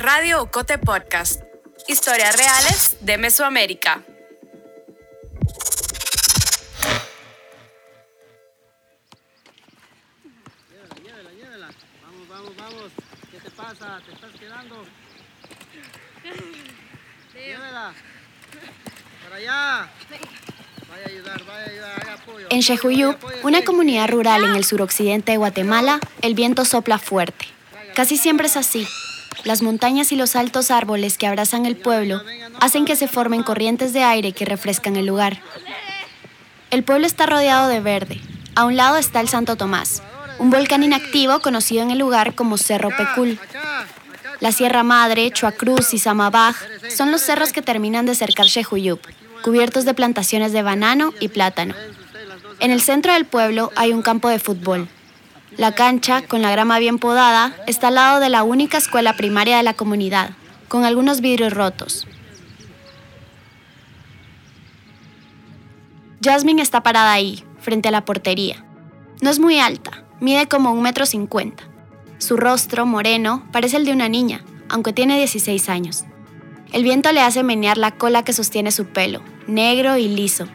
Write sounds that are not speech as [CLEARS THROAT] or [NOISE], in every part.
Radio Ocote Podcast. Historias reales de Mesoamérica. Llévela, llévela. Vamos, vamos, vamos. ¿Qué te pasa? ¿Te estás quedando? Llévela. Para allá. Vaya a ayudar, vaya a ayudar. Apoyo. En Xejuyup, una comunidad rural en el suroccidente de Guatemala, el viento sopla fuerte. Casi siempre es así. Las montañas y los altos árboles que abrazan el pueblo hacen que se formen corrientes de aire que refrescan el lugar. El pueblo está rodeado de verde. A un lado está el Santo Tomás, un volcán inactivo conocido en el lugar como Cerro Pecul. La Sierra Madre, Chuacruz y Samabaj son los cerros que terminan de cercar Xejuyup, cubiertos de plantaciones de banano y plátano. En el centro del pueblo hay un campo de fútbol. La cancha, con la grama bien podada, está al lado de la única escuela primaria de la comunidad, con algunos vidrios rotos. Jasmine está parada ahí, frente a la portería. No es muy alta, mide como un metro cincuenta. Su rostro, moreno, parece el de una niña, aunque tiene 16 años. El viento le hace menear la cola que sostiene su pelo, negro y liso.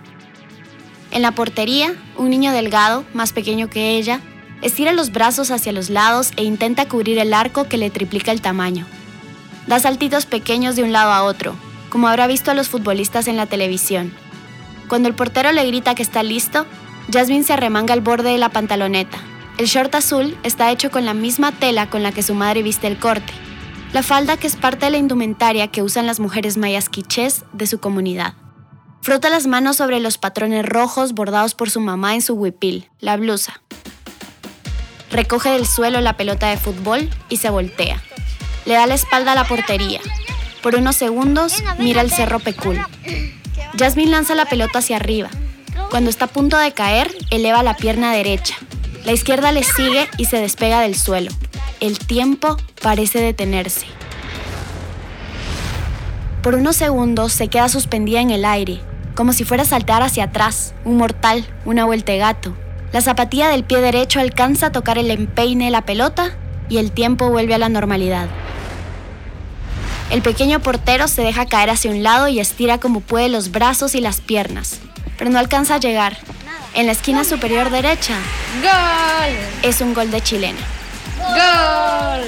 En la portería, un niño delgado, más pequeño que ella, estira los brazos hacia los lados e intenta cubrir el arco que le triplica el tamaño. Da saltitos pequeños de un lado a otro, como habrá visto a los futbolistas en la televisión. Cuando el portero le grita que está listo, Jasmine se arremanga al borde de la pantaloneta. El short azul está hecho con la misma tela con la que su madre viste el corte. La falda que es parte de la indumentaria que usan las mujeres mayas quichés de su comunidad. Frota las manos sobre los patrones rojos bordados por su mamá en su huipil, la blusa. Recoge del suelo la pelota de fútbol y se voltea. Le da la espalda a la portería. Por unos segundos mira el cerro Pecul. Jasmine lanza la pelota hacia arriba. Cuando está a punto de caer, eleva la pierna derecha. La izquierda le sigue y se despega del suelo. El tiempo parece detenerse. Por unos segundos se queda suspendida en el aire, como si fuera a saltar hacia atrás, un mortal, una vuelta de gato. La zapatilla del pie derecho alcanza a tocar el empeine de la pelota y el tiempo vuelve a la normalidad. El pequeño portero se deja caer hacia un lado y estira como puede los brazos y las piernas, pero no alcanza a llegar. En la esquina superior derecha ¡Gol! es un gol de chilena. ¡Gol!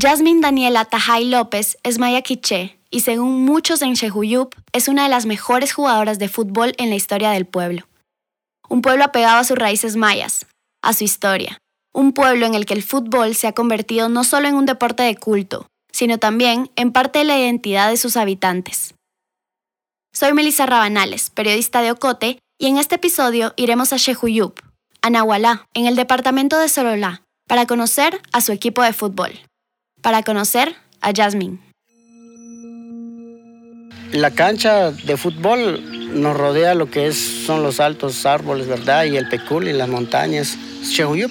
Jasmine Daniela Tajay López es maya quiché y según muchos en Xejuyup es una de las mejores jugadoras de fútbol en la historia del pueblo. Un pueblo apegado a sus raíces mayas, a su historia. Un pueblo en el que el fútbol se ha convertido no solo en un deporte de culto, sino también en parte de la identidad de sus habitantes. Soy Melissa Rabanales, periodista de Ocote, y en este episodio iremos a Xejuyup, a Nahualá, en el departamento de Sololá, para conocer a su equipo de fútbol, para conocer a Jasmine. La cancha de fútbol nos rodea lo que es, son los altos árboles, ¿verdad? Y el pecul y las montañas. Xejuyup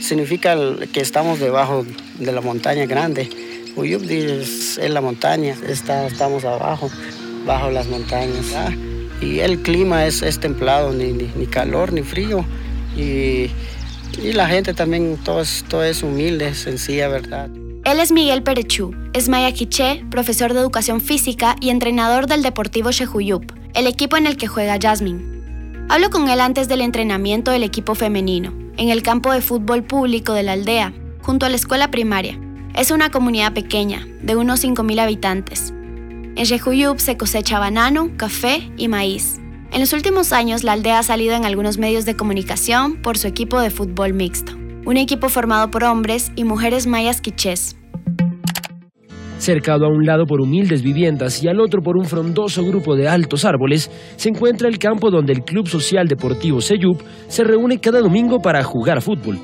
significa que estamos debajo de la montaña grande. Uyup es, la montaña, está, estamos abajo, bajo las montañas. Y el clima es, es templado, ni, ni, calor ni frío. Y, y la gente también, todo todo es humilde, sencilla, ¿verdad? Él es Miguel Perechú, es maya quiché, profesor de educación física y entrenador del Deportivo Xejuyup, el equipo en el que juega Jasmine. Hablo con él antes del entrenamiento del equipo femenino, en el campo de fútbol público de la aldea, junto a la escuela primaria. Es una comunidad pequeña, de unos 5.000 habitantes. En Xejuyup se cosecha banano, café y maíz. En los últimos años, la aldea ha salido en algunos medios de comunicación por su equipo de fútbol mixto, un equipo formado por hombres y mujeres mayas quichés. Cercado a un lado por humildes viviendas y al otro por un frondoso grupo de altos árboles, se encuentra el campo donde el Club Social Deportivo Seyup se reúne cada domingo para jugar fútbol.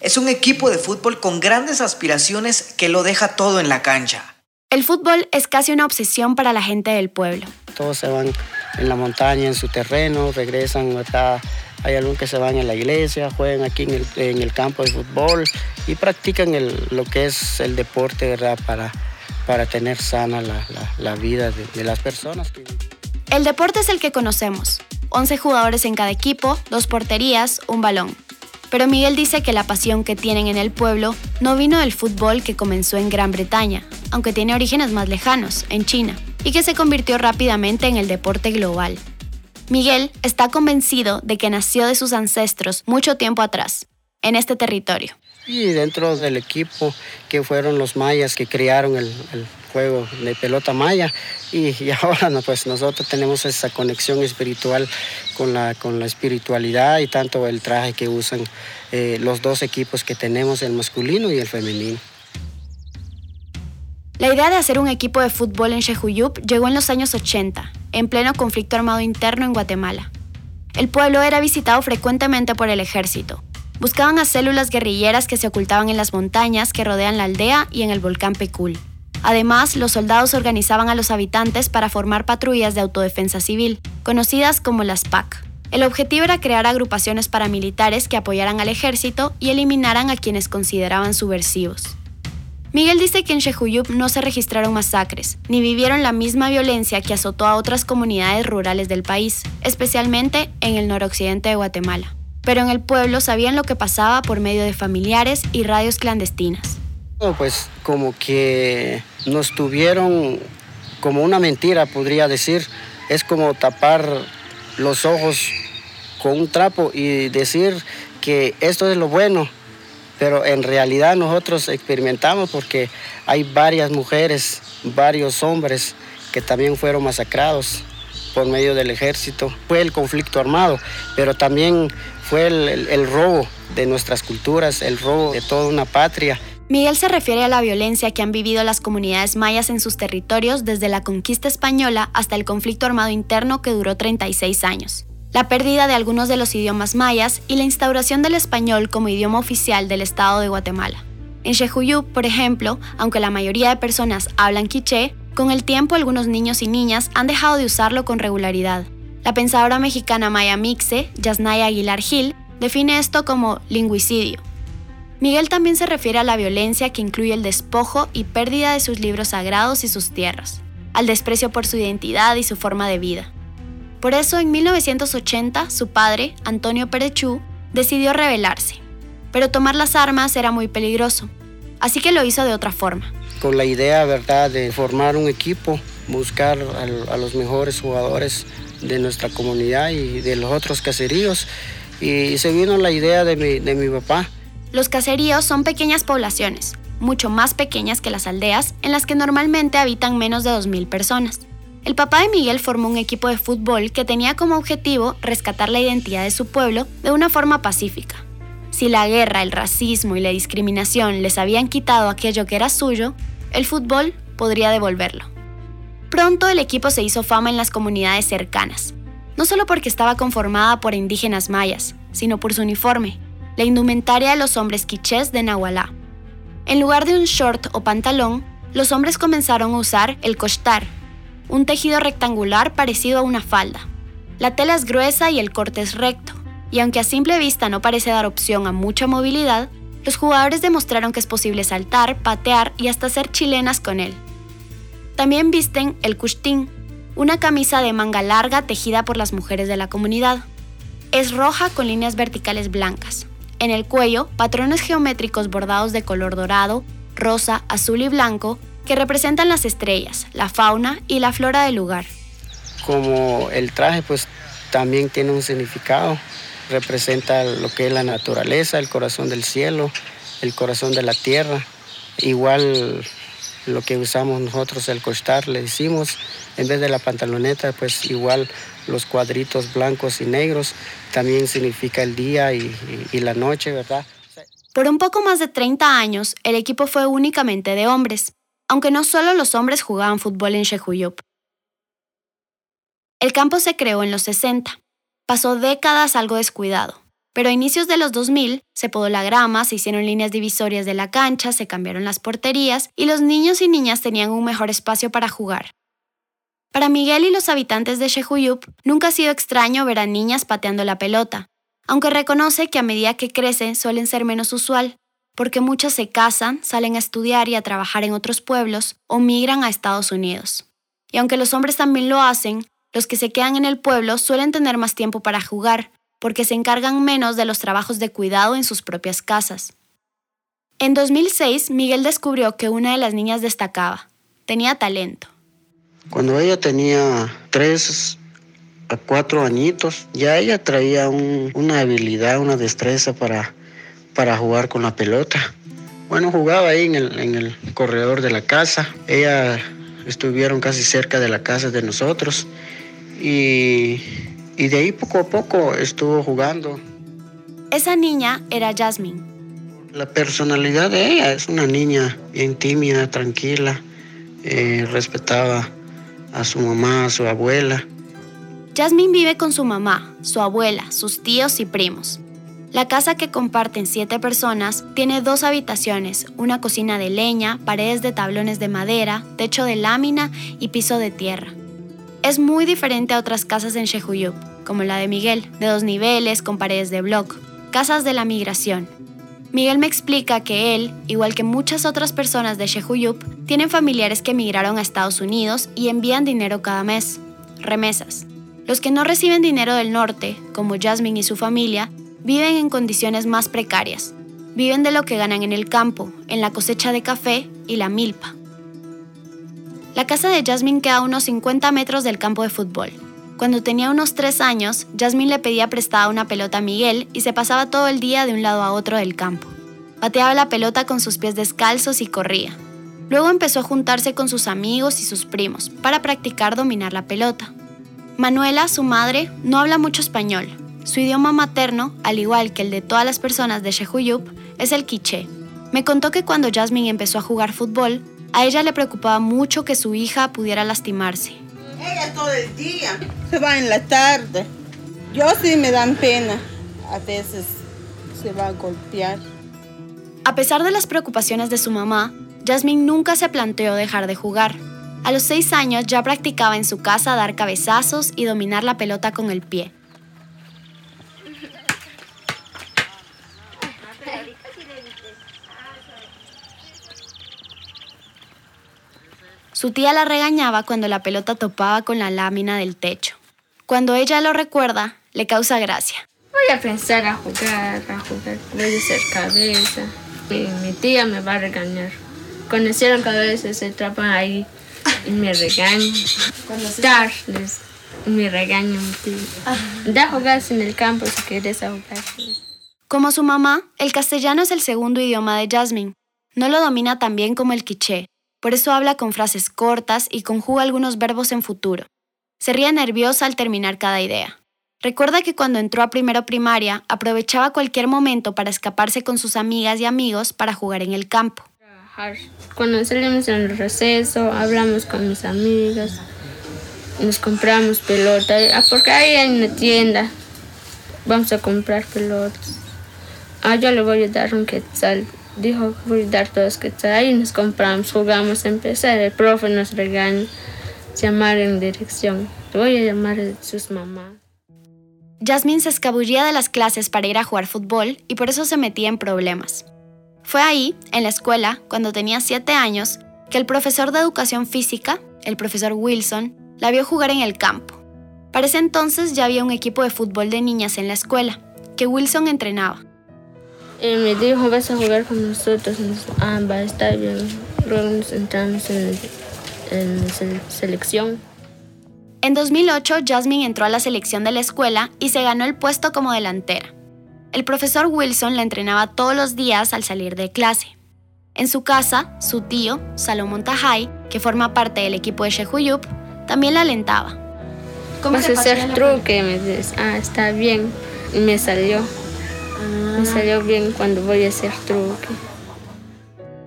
Es un equipo de fútbol con grandes aspiraciones que lo deja todo en la cancha. El fútbol es casi una obsesión para la gente del pueblo. Todos se van en la montaña, en su terreno, regresan, ¿verdad? Hay algunos que se van a la iglesia, juegan aquí en el, en el campo de fútbol y practican el- lo que es el deporte, ¿verdad? Para, para tener sana la, la- vida de, las personas. El deporte es el que conocemos. 11 jugadores en cada equipo, dos porterías, un balón. Pero Miguel dice que la pasión que tienen en el pueblo no vino del fútbol que comenzó en Gran Bretaña, aunque tiene orígenes más lejanos, en China, y que se convirtió rápidamente en el deporte global. Miguel está convencido de que nació de sus ancestros mucho tiempo atrás, en este territorio. Y dentro del equipo que fueron los mayas que crearon el, juego de pelota maya y, [LAUGHS] ahora pues nosotros tenemos esa conexión espiritual con la, con la espiritualidad y tanto el traje que usan eh, los dos equipos que tenemos, el masculino y el femenino. La idea de hacer un equipo de fútbol en Shehuyup llegó en los años 80, en pleno conflicto armado interno en Guatemala. El pueblo era visitado frecuentemente por el ejército. Buscaban a células guerrilleras que se ocultaban en las montañas que rodean la aldea y en el volcán Pecul. Además, los soldados organizaban a los habitantes para formar patrullas de autodefensa civil, conocidas como las PAC. El objetivo era crear agrupaciones paramilitares que apoyaran al ejército y eliminaran a quienes consideraban subversivos. Miguel dice que en Shehuyup no se registraron masacres, ni vivieron la misma violencia que azotó a otras comunidades rurales del país, especialmente en el noroccidente de Guatemala. Pero en el pueblo sabían lo que pasaba por medio de familiares y radios clandestinas. Pues como que nos tuvieron como una mentira, podría decir. Es como tapar los ojos con un trapo y decir que esto es lo bueno pero en realidad nosotros experimentamos porque hay varias mujeres, varios hombres que también fueron masacrados por medio del ejército. Fue el conflicto armado, pero también fue el, robo de nuestras culturas, el robo de toda una patria. Miguel se refiere a la violencia que han vivido las comunidades mayas en sus territorios desde la conquista española hasta el conflicto armado interno que duró 36 años la pérdida de algunos de los idiomas mayas y la instauración del español como idioma oficial del Estado de Guatemala. En Xejuyú, por ejemplo, aunque la mayoría de personas hablan quiché, con el tiempo algunos niños y niñas han dejado de usarlo con regularidad. La pensadora mexicana Maya Mixe, Yasnaya Aguilar Gil, define esto como lingüicidio. Miguel también se refiere a la violencia que incluye el despojo y pérdida de sus libros sagrados y sus tierras, al desprecio por su identidad y su forma de vida. Por eso en 1980 su padre, Antonio Perechú, decidió rebelarse. Pero tomar las armas era muy peligroso, así que lo hizo de otra forma. Con la idea, ¿verdad?, de formar un equipo, buscar a, los mejores jugadores de nuestra comunidad y de los otros caseríos. Y se vino la idea de mi, de mi papá. Los caseríos son pequeñas poblaciones, mucho más pequeñas que las aldeas, en las que normalmente habitan menos de 2.000 personas. El papá de Miguel formó un equipo de fútbol que tenía como objetivo rescatar la identidad de su pueblo de una forma pacífica. Si la guerra, el racismo y la discriminación les habían quitado aquello que era suyo, el fútbol podría devolverlo. Pronto el equipo se hizo fama en las comunidades cercanas, no solo porque estaba conformada por indígenas mayas, sino por su uniforme, la indumentaria de los hombres quichés de Nahualá. En lugar de un short o pantalón, los hombres comenzaron a usar el costar, un tejido rectangular parecido a una falda. La tela es gruesa y el corte es recto, y aunque a simple vista no parece dar opción a mucha movilidad, los jugadores demostraron que es posible saltar, patear y hasta hacer chilenas con él. También visten el kushtin, una camisa de manga larga tejida por las mujeres de la comunidad. Es roja con líneas verticales blancas. En el cuello, patrones geométricos bordados de color dorado, rosa, azul y blanco que representan las estrellas, la fauna y la flora del lugar. Como el traje pues también tiene un significado, representa lo que es la naturaleza, el corazón del cielo, el corazón de la tierra. Igual lo que usamos nosotros, el costar, le decimos, en vez de la pantaloneta, pues igual los cuadritos blancos y negros, también significa el día y, y la noche, ¿verdad? Por un poco más de 30 años, el equipo fue únicamente de hombres aunque no solo los hombres jugaban fútbol en Shehuyup. El campo se creó en los 60. Pasó décadas algo descuidado, pero a inicios de los 2000 se podó la grama, se hicieron líneas divisorias de la cancha, se cambiaron las porterías y los niños y niñas tenían un mejor espacio para jugar. Para Miguel y los habitantes de Shehuyup nunca ha sido extraño ver a niñas pateando la pelota, aunque reconoce que a medida que crecen suelen ser menos usual, porque muchas se casan, salen a estudiar y a trabajar en otros pueblos o migran a Estados Unidos. Y aunque los hombres también lo hacen, los que se quedan en el pueblo suelen tener más tiempo para jugar, porque se encargan menos de los trabajos de cuidado en sus propias casas. En 2006, Miguel descubrió que una de las niñas destacaba, tenía talento. Cuando ella tenía tres a cuatro añitos, ya ella traía una habilidad, una destreza para, para jugar con la pelota. Bueno, jugaba ahí en el, en el corredor de la casa. Ella estuvieron casi cerca de la casa de nosotros y, y de ahí poco a poco estuvo jugando. Esa niña era Jasmine. La personalidad de ella es una niña bien tímida, tranquila, eh, respetaba a su mamá, a su abuela. Jasmine vive con su mamá, su abuela, sus tíos y primos. La casa que comparten siete personas tiene dos habitaciones, una cocina de leña, paredes de tablones de madera, techo de lámina y piso de tierra. Es muy diferente a otras casas en Shehuyup, como la de Miguel, de dos niveles con paredes de bloc, casas de la migración. Miguel me explica que él, igual que muchas otras personas de Shehuyup, tienen familiares que emigraron a Estados Unidos y envían dinero cada mes, remesas. Los que no reciben dinero del norte, como Jasmine y su familia, viven en condiciones más precarias. Viven de lo que ganan en el campo, en la cosecha de café y la milpa. La casa de Jasmine queda a unos 50 metros del campo de fútbol. Cuando tenía unos 3 años, Jasmine le pedía prestada una pelota a Miguel y se pasaba todo el día de un lado a otro del campo. Pateaba la pelota con sus pies descalzos y corría. Luego empezó a juntarse con sus amigos y sus primos para practicar dominar la pelota. Manuela, su madre, no habla mucho español, su idioma materno, al igual que el de todas las personas de Shehuyup, es el quiché. Me contó que cuando Jasmine empezó a jugar fútbol, a ella le preocupaba mucho que su hija pudiera lastimarse. Ella todo el día se va en la tarde. Yo sí me dan pena. A veces se va a golpear. A pesar de las preocupaciones de su mamá, Jasmine nunca se planteó dejar de jugar. A los seis años ya practicaba en su casa dar cabezazos y dominar la pelota con el pie. Su tía la regañaba cuando la pelota topaba con la lámina del techo. Cuando ella lo recuerda, le causa gracia. Voy a pensar a jugar, a jugar, voy a hacer cabeza. Y mi tía me va a regañar. Cuando hicieron cabeza se atrapan ahí y me regañan. Darles, me regañan mi tía. Da jugar en el campo si quieres jugar. Como su mamá, el castellano es el segundo idioma de Jasmine. No lo domina tan bien como el quiché, por eso habla con frases cortas y conjuga algunos verbos en futuro. Se ríe nerviosa al terminar cada idea. Recuerda que cuando entró a primero primaria, aprovechaba cualquier momento para escaparse con sus amigas y amigos para jugar en el campo. Cuando salimos en el receso, hablamos con mis amigas, nos compramos pelotas, ah, porque ahí en la tienda vamos a comprar pelotas. Ah, yo le voy a dar un quetzal dijo, voy a dar todos que ahí nos compramos, jugamos a empezar, el profe nos regaña, llamar en dirección, voy a llamar a sus mamás. Jasmine se escabullía de las clases para ir a jugar fútbol y por eso se metía en problemas. Fue ahí, en la escuela, cuando tenía 7 años, que el profesor de educación física, el profesor Wilson, la vio jugar en el campo. Para ese entonces ya había un equipo de fútbol de niñas en la escuela, que Wilson entrenaba. Y me dijo, vas a jugar con nosotros. Ah, va a estar bien. Luego nos entramos en, la selección. En 2008, Jasmine entró a la selección de la escuela y se ganó el puesto como delantera. El profesor Wilson la entrenaba todos los días al salir de clase. En su casa, su tío, Salomón Tajay, que forma parte del equipo de Shehuyup, también la alentaba. ¿Cómo Vas a hacer truque, me dices. Ah, está bien. Y me salió. Me salió bien cuando voy a hacer truque.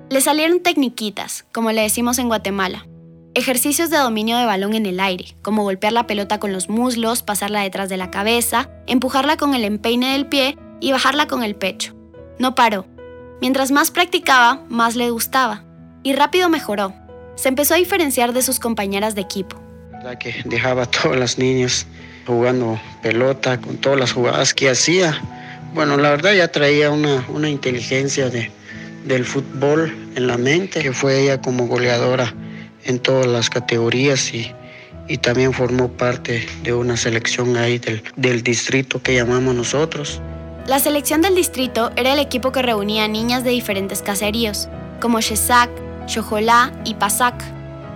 Le salieron tecniquitas, como le decimos en Guatemala. Ejercicios de dominio de balón en el aire, como golpear la pelota con los muslos, pasarla detrás de la cabeza, empujarla con el empeine del pie y bajarla con el pecho. No paró. Mientras más practicaba, más le gustaba. Y rápido mejoró. Se empezó a diferenciar de sus compañeras de equipo. La que dejaba a todos los niños jugando pelota con todas las jugadas que hacía bueno, la verdad ya traía una, una inteligencia de, del fútbol en la mente, que fue ella como goleadora en todas las categorías y, y también formó parte de una selección ahí del, del distrito que llamamos nosotros. La selección del distrito era el equipo que reunía niñas de diferentes caseríos, como Shesak, Chojolá y Pasak.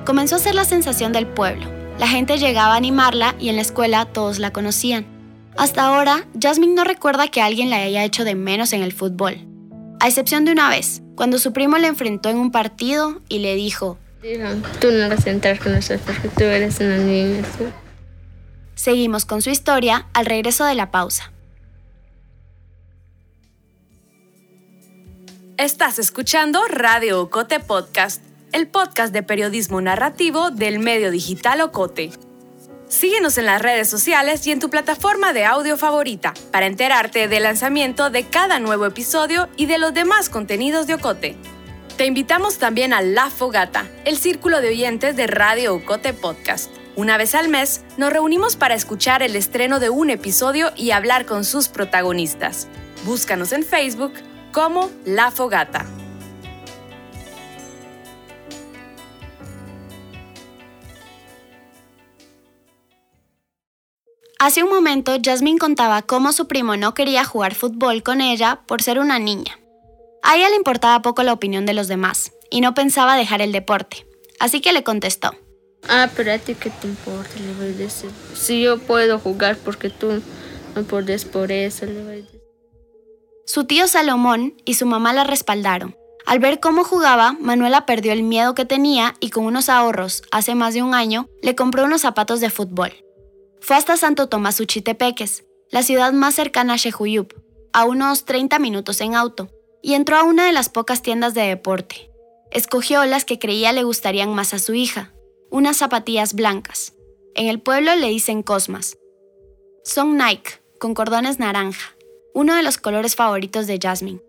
Comenzó a ser la sensación del pueblo. La gente llegaba a animarla y en la escuela todos la conocían. Hasta ahora, Jasmine no recuerda que alguien la haya hecho de menos en el fútbol. A excepción de una vez, cuando su primo le enfrentó en un partido y le dijo, tú no vas a entrar con nosotros porque tú eres una niña. Seguimos con su historia al regreso de la pausa. Estás escuchando Radio Ocote Podcast, el podcast de periodismo narrativo del medio digital Ocote. Síguenos en las redes sociales y en tu plataforma de audio favorita para enterarte del lanzamiento de cada nuevo episodio y de los demás contenidos de Ocote. Te invitamos también a La Fogata, el círculo de oyentes de Radio Ocote Podcast. Una vez al mes nos reunimos para escuchar el estreno de un episodio y hablar con sus protagonistas. Búscanos en Facebook como La Fogata. Hace un momento, Jasmine contaba cómo su primo no quería jugar fútbol con ella por ser una niña. A ella le importaba poco la opinión de los demás y no pensaba dejar el deporte, así que le contestó. Ah, pero a ti qué te importa, le voy a decir. Si yo puedo jugar porque tú no puedes por eso, le voy a decir. Su tío Salomón y su mamá la respaldaron. Al ver cómo jugaba, Manuela perdió el miedo que tenía y con unos ahorros, hace más de un año, le compró unos zapatos de fútbol. Fue hasta Santo Tomás Uchitepeques, la ciudad más cercana a Xejuyup, a unos 30 minutos en auto, y entró a una de las pocas tiendas de deporte. Escogió las que creía le gustarían más a su hija, unas zapatillas blancas. En el pueblo le dicen Cosmas. Son Nike, con cordones naranja uno de los colores favoritos de Jasmine.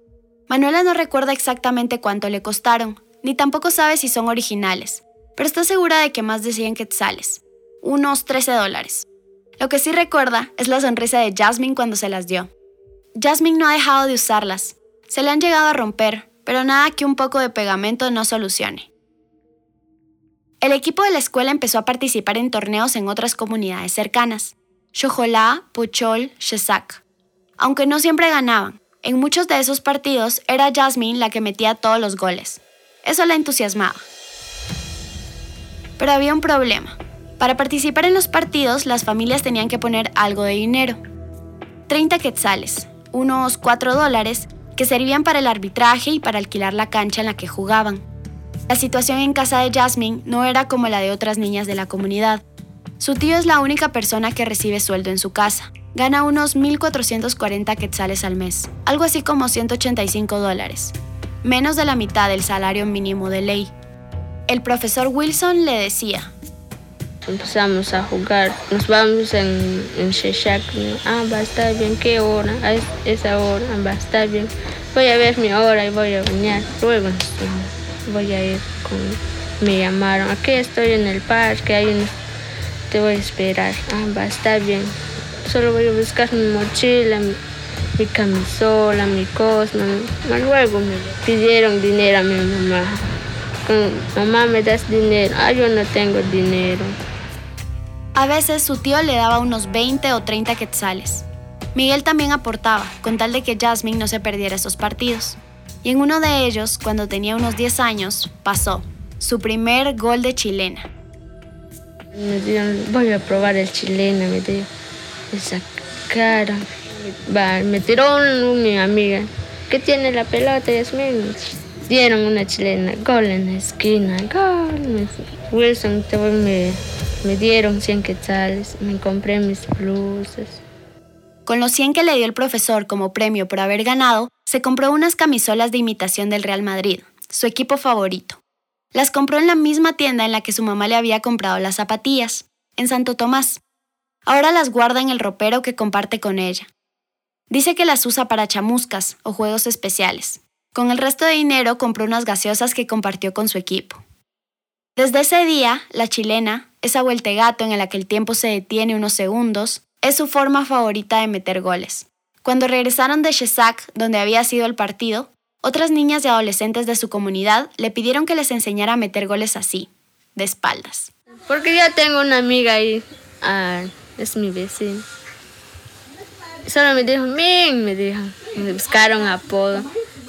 Manuela no recuerda exactamente cuánto le costaron, ni tampoco sabe si son originales, pero está segura de que más de 100 quetzales, unos 13 dólares. Lo que sí recuerda es la sonrisa de Jasmine cuando se las dio. Jasmine no ha dejado de usarlas, se le han llegado a romper, pero nada que un poco de pegamento no solucione. El equipo de la escuela empezó a participar en torneos en otras comunidades cercanas, Xojolá, Puchol, Shesak aunque no siempre ganaban. En muchos de esos partidos era Jasmine la que metía todos los goles. Eso la entusiasmaba. Pero había un problema. Para participar en los partidos, las familias tenían que poner algo de dinero. 30 quetzales, unos 4 dólares, que servían para el arbitraje y para alquilar la cancha en la que jugaban. La situación en casa de Jasmine no era como la de otras niñas de la comunidad. Su tío es la única persona que recibe sueldo en su casa gana unos 1.440 quetzales al mes, algo así como 185 dólares, menos de la mitad del salario mínimo de ley. El profesor Wilson le decía, empezamos a jugar, nos vamos en, en Sheshak, ah, va a estar bien, ¿qué hora? A esa hora, va a estar bien, voy a ver mi hora y voy a venir, luego voy a ir con, me llamaron, aquí estoy en el parque, ahí te voy a esperar, ah, va a estar bien, Solo voy a buscar mi mochila, mi, camisola, mi cosa. Luego me pidieron dinero a mi mamá. mamá, ¿me das dinero? Ah, yo no tengo dinero. A veces su tío le daba unos 20 o 30 quetzales. Miguel también aportaba, con tal de que Jasmine no se perdiera esos partidos. Y en uno de ellos, cuando tenía unos 10 años, pasó su primer gol de chilena. Me dijeron, voy a probar el chilena, me dijo. Esa cara. Va, me tiró mi amiga. ¿Qué tiene la pelota, Yasmin? Dieron una chilena, gol en la esquina, gol. Wilson me, me dieron 100 quetzales, me compré mis blusas. Con los 100 que le dio el profesor como premio por haber ganado, se compró unas camisolas de imitación del Real Madrid, su equipo favorito. Las compró en la misma tienda en la que su mamá le había comprado las zapatillas, en Santo Tomás. Ahora las guarda en el ropero que comparte con ella. Dice que las usa para chamuscas o juegos especiales. Con el resto de dinero compró unas gaseosas que compartió con su equipo. Desde ese día, la chilena, esa vueltegato en la que el tiempo se detiene unos segundos, es su forma favorita de meter goles. Cuando regresaron de Shesak, donde había sido el partido, otras niñas y adolescentes de su comunidad le pidieron que les enseñara a meter goles así. de espaldas. Porque ya tengo una amiga ahí, ah, es mi vecina. Solo me dijo, Min, me dijo. Me buscaron apodo.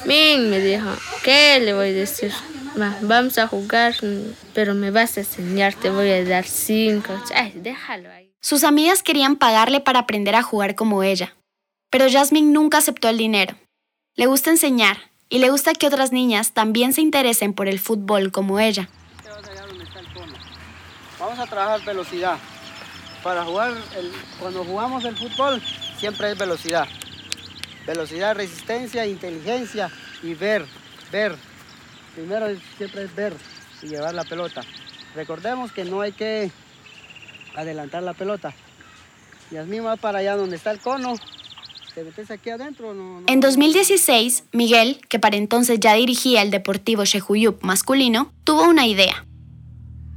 Min, me dijo, ¿qué le voy a decir? Vamos a jugar, pero me vas a enseñar, te voy a dar cinco. Ay, déjalo ahí. Sus amigas querían pagarle para aprender a jugar como ella, pero Jasmine nunca aceptó el dinero. Le gusta enseñar y le gusta que otras niñas también se interesen por el fútbol como ella. Vamos a trabajar velocidad. Para jugar, cuando jugamos el fútbol, siempre es velocidad. Velocidad, resistencia, inteligencia y ver, ver. Primero siempre es ver y llevar la pelota. Recordemos que no hay que adelantar la pelota. Y así va para allá donde está el cono. Te metes aquí adentro. en 2016, Miguel, que para entonces ya dirigía el Deportivo Shehuyup masculino, tuvo una idea.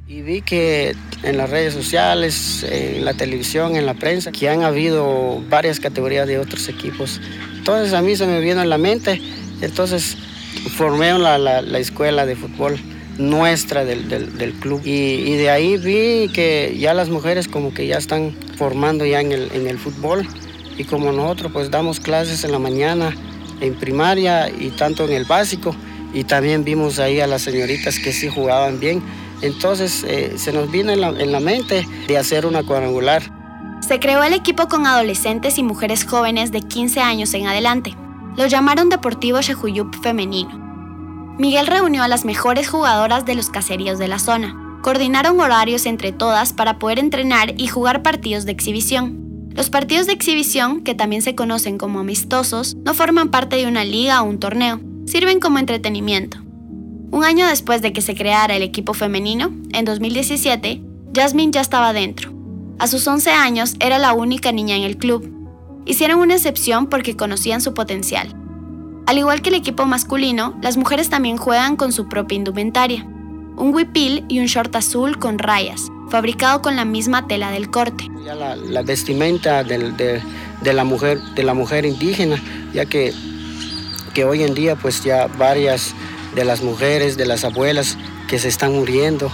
Y vi que en las redes sociales, en la televisión, en la prensa, que han habido varias categorías de otros equipos. Entonces a mí se me vino en la mente, entonces formé la, la, escuela de fútbol nuestra del, del, club y, de ahí vi que ya las mujeres como que ya están formando ya en el, en el fútbol y como nosotros pues damos clases en la mañana en primaria y tanto en el básico y también vimos ahí a las señoritas que sí jugaban bien entonces eh, se nos vino en la, mente de hacer una cuadrangular. Se creó el equipo con adolescentes y mujeres jóvenes de 15 años en adelante. Lo llamaron Deportivo Shehuyup Femenino. Miguel reunió a las mejores jugadoras de los caseríos de la zona. Coordinaron horarios entre todas para poder entrenar y jugar partidos de exhibición. Los partidos de exhibición, que también se conocen como amistosos, no forman parte de una liga o un torneo, sirven como entretenimiento. Un año después de que se creara el equipo femenino, en 2017, Jasmine ya estaba dentro. A sus 11 años era la única niña en el club. Hicieron una excepción porque conocían su potencial. Al igual que el equipo masculino, las mujeres también juegan con su propia indumentaria. Un huipil y un short azul con rayas, fabricado con la misma tela del corte. la, vestimenta de, la mujer, de la mujer indígena, ya que, que hoy en día pues ya varias de las mujeres, de las abuelas que se están muriendo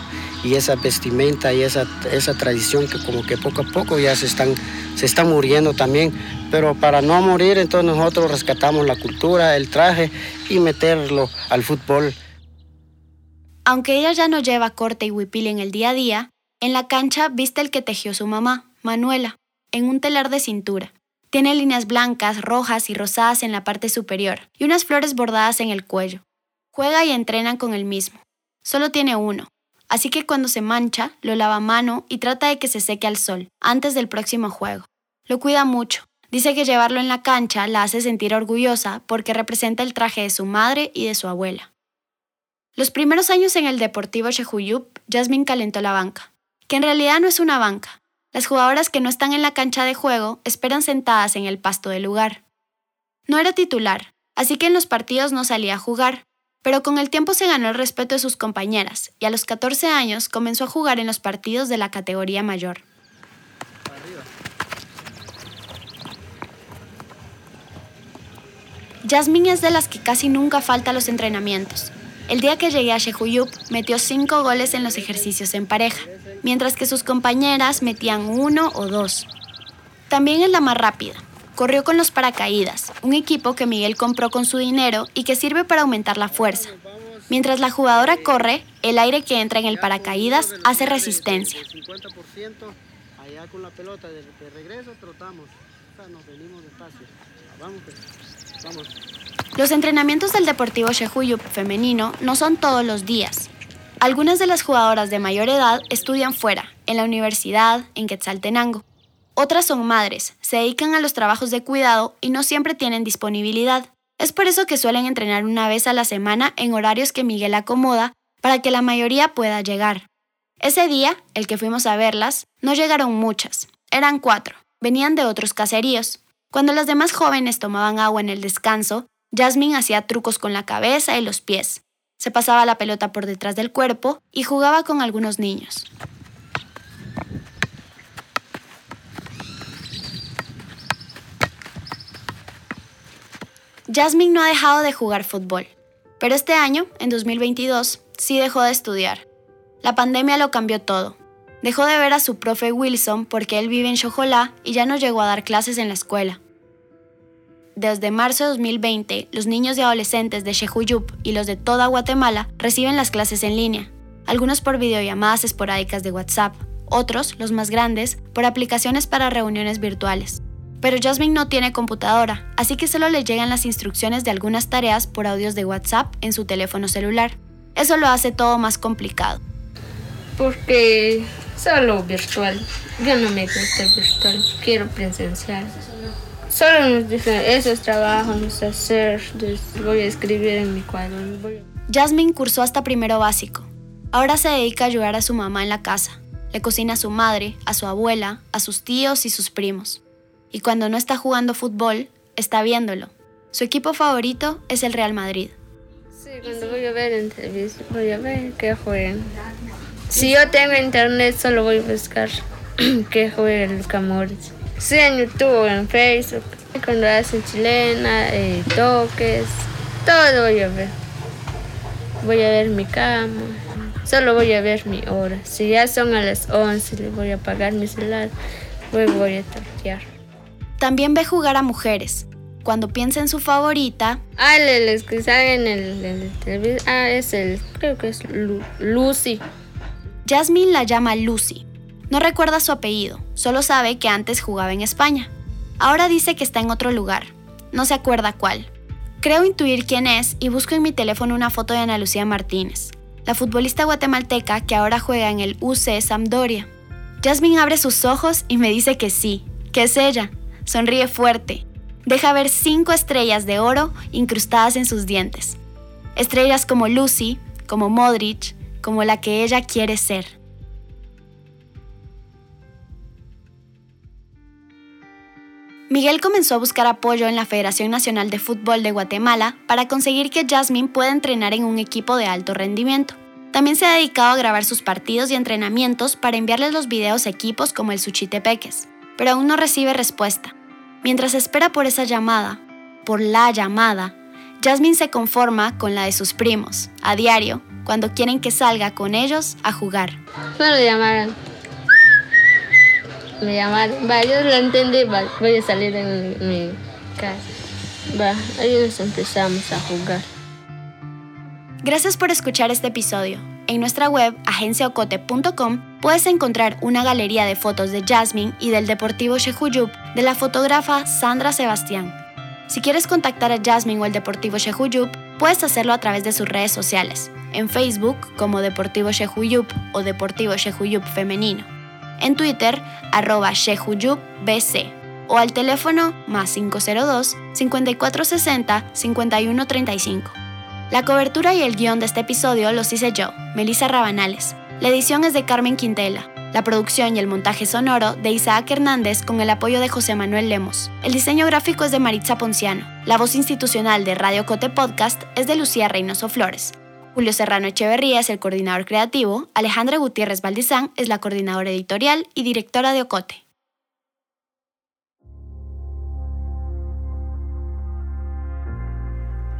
y esa vestimenta y esa, esa tradición que como que poco a poco ya se están, se están muriendo también. Pero para no morir, entonces nosotros rescatamos la cultura, el traje y meterlo al fútbol. Aunque ella ya no lleva corte y huipil en el día a día, en la cancha viste el que tejió su mamá, Manuela, en un telar de cintura. Tiene líneas blancas, rojas y rosadas en la parte superior y unas flores bordadas en el cuello. Juega y entrena con el mismo. Solo tiene uno, así que cuando se mancha, lo lava a mano y trata de que se seque al sol, antes del próximo juego. Lo cuida mucho. Dice que llevarlo en la cancha la hace sentir orgullosa porque representa el traje de su madre y de su abuela. Los primeros años en el Deportivo Shehuyup, Jasmine calentó la banca, que en realidad no es una banca. Las jugadoras que no están en la cancha de juego esperan sentadas en el pasto del lugar. No era titular, así que en los partidos no salía a jugar, pero con el tiempo se ganó el respeto de sus compañeras y a los 14 años comenzó a jugar en los partidos de la categoría mayor. Jasmine es de las que casi nunca falta a los entrenamientos. El día que llegué a Shehuyup metió 5 goles en los ejercicios en pareja, mientras que sus compañeras metían uno o dos. También es la más rápida, corrió con los paracaídas, un equipo que Miguel compró con su dinero y que sirve para aumentar la fuerza. Mientras la jugadora corre, el aire que entra en el paracaídas hace resistencia. Los entrenamientos del Deportivo Shehuyup femenino no son todos los días. Algunas de las jugadoras de mayor edad estudian fuera, en la universidad, en Quetzaltenango. Otras son madres, se dedican a los trabajos de cuidado y no siempre tienen disponibilidad. Es por eso que suelen entrenar una vez a la semana en horarios que Miguel acomoda para que la mayoría pueda llegar. Ese día, el que fuimos a verlas, no llegaron muchas, eran cuatro, venían de otros caseríos. Cuando las demás jóvenes tomaban agua en el descanso, Jasmine hacía trucos con la cabeza y los pies. Se pasaba la pelota por detrás del cuerpo y jugaba con algunos niños. Jasmine no ha dejado de jugar fútbol, pero este año, en 2022, sí dejó de estudiar. La pandemia lo cambió todo. Dejó de ver a su profe Wilson porque él vive en Xojolá y ya no llegó a dar clases en la escuela. Desde marzo de 2020, los niños y adolescentes de Xejuyup y los de toda Guatemala reciben las clases en línea, algunos por videollamadas esporádicas de WhatsApp, otros, los más grandes, por aplicaciones para reuniones virtuales. Pero Jasmine no tiene computadora, así que solo le llegan las instrucciones de algunas tareas por audios de WhatsApp en su teléfono celular. Eso lo hace todo más complicado. Porque solo virtual. Yo no me gusta virtual, quiero presencial. Solo nos dicen esos trabajos, nos hacer, voy a escribir en mi cuadro. Jasmine cursó hasta primero básico. Ahora se dedica a ayudar a su mamá en la casa. Le cocina a su madre, a su abuela, a sus tíos y sus primos. Y cuando no está jugando fútbol, está viéndolo. Su equipo favorito es el Real Madrid. Sí, cuando voy a ver entrevistas, voy a ver qué juegan. Si yo tengo internet, solo voy a buscar [CLEARS THROAT] qué juega el Camores. Sí, en YouTube, en Facebook, cuando hacen chilena, eh, toques, todo voy a ver. Voy a ver mi cama, solo voy a ver mi hora. Si ya son a las 11, le voy a apagar mi celular, luego voy a tortear. También ve jugar a mujeres. Cuando piensa en su favorita... Ah, el, que sale en el. Ah, es el... Creo que es Lucy. Jasmine la llama Lucy. No recuerda su apellido, solo sabe que antes jugaba en España. Ahora dice que está en otro lugar. No se acuerda cuál. Creo intuir quién es y busco en mi teléfono una foto de Ana Lucía Martínez, la futbolista guatemalteca que ahora juega en el UC Sampdoria. Jasmine abre sus ojos y me dice que sí, que es ella. Sonríe fuerte. Deja ver cinco estrellas de oro incrustadas en sus dientes. Estrellas como Lucy, como Modric, como la que ella quiere ser. Miguel comenzó a buscar apoyo en la Federación Nacional de Fútbol de Guatemala para conseguir que Jasmine pueda entrenar en un equipo de alto rendimiento. También se ha dedicado a grabar sus partidos y entrenamientos para enviarles los videos a equipos como el Suchitepeques, pero aún no recibe respuesta. Mientras espera por esa llamada, por la llamada, Jasmine se conforma con la de sus primos, a diario, cuando quieren que salga con ellos a jugar. Solo llamaron. Me llamaron. Va, yo lo entendí, voy a salir en mi casa. Va, ahí nos empezamos a jugar. Gracias por escuchar este episodio. En nuestra web, agenciaocote.com, puedes encontrar una galería de fotos de Jasmine y del Deportivo Shehuyup de la fotógrafa Sandra Sebastián. Si quieres contactar a Jasmine o el Deportivo Shehuyup, puedes hacerlo a través de sus redes sociales, en Facebook como Deportivo Shehuyup o Deportivo Shehuyup Femenino, en Twitter arroba BC o al teléfono más 502 5460 5135. La cobertura y el guion de este episodio los hice yo, Melissa Rabanales. La edición es de Carmen Quintela. La producción y el montaje sonoro de Isaac Hernández con el apoyo de José Manuel Lemos. El diseño gráfico es de Maritza Ponciano. La voz institucional de Radio Cote Podcast es de Lucía Reynoso Flores. Julio Serrano Echeverría es el coordinador creativo, Alejandra Gutiérrez Valdizán es la coordinadora editorial y directora de Ocote.